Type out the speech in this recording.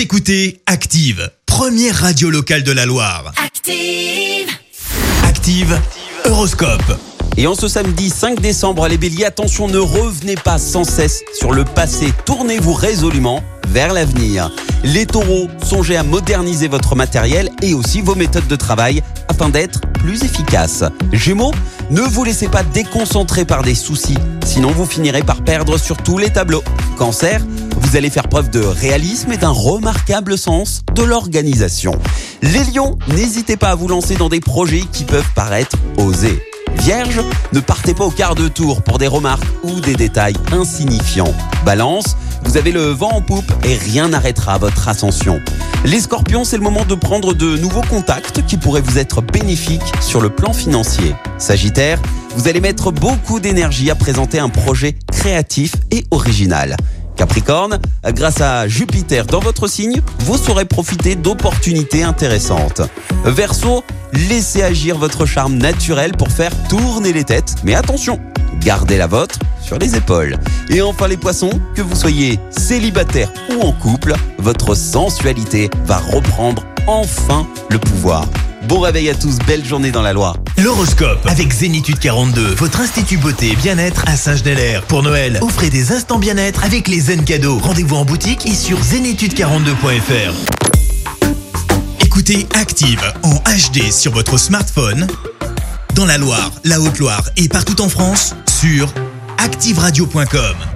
Vous écoutez Active, première radio locale de la Loire. Active. Active, Horoscope. Et en ce samedi 5 décembre, les béliers, attention, ne revenez pas sans cesse sur le passé, tournez-vous résolument vers l'avenir. Les taureaux, songez à moderniser votre matériel et aussi vos méthodes de travail afin d'être plus efficaces. Gémeaux, ne vous laissez pas déconcentrer par des soucis, sinon vous finirez par perdre sur tous les tableaux. Cancer, vous allez faire preuve de réalisme et d'un remarquable sens de l'organisation. Les lions, n'hésitez pas à vous lancer dans des projets qui peuvent paraître osés. Vierge, ne partez pas au quart de tour pour des remarques ou des détails insignifiants. Balance, vous avez le vent en poupe et rien n'arrêtera votre ascension. Les scorpions, c'est le moment de prendre de nouveaux contacts qui pourraient vous être bénéfiques sur le plan financier. Sagittaire, vous allez mettre beaucoup d'énergie à présenter un projet créatif et original. Capricorne, grâce à Jupiter dans votre signe, vous saurez profiter d'opportunités intéressantes. Verseau, laissez agir votre charme naturel pour faire tourner les têtes, mais attention, gardez la vôtre sur les épaules. Et enfin les poissons, que vous soyez célibataire ou en couple, votre sensualité va reprendre enfin le pouvoir. Bon réveil à tous, belle journée dans la Loire. L'horoscope avec Zénitude 42, votre institut beauté et bien-être à Saint-Genélaire. Pour Noël, offrez des instants bien-être avec les zen cadeaux. Rendez-vous en boutique et sur zénitude42.fr. Écoutez Active en HD sur votre smartphone, dans la Loire, la Haute-Loire et partout en France, sur activeradio.com.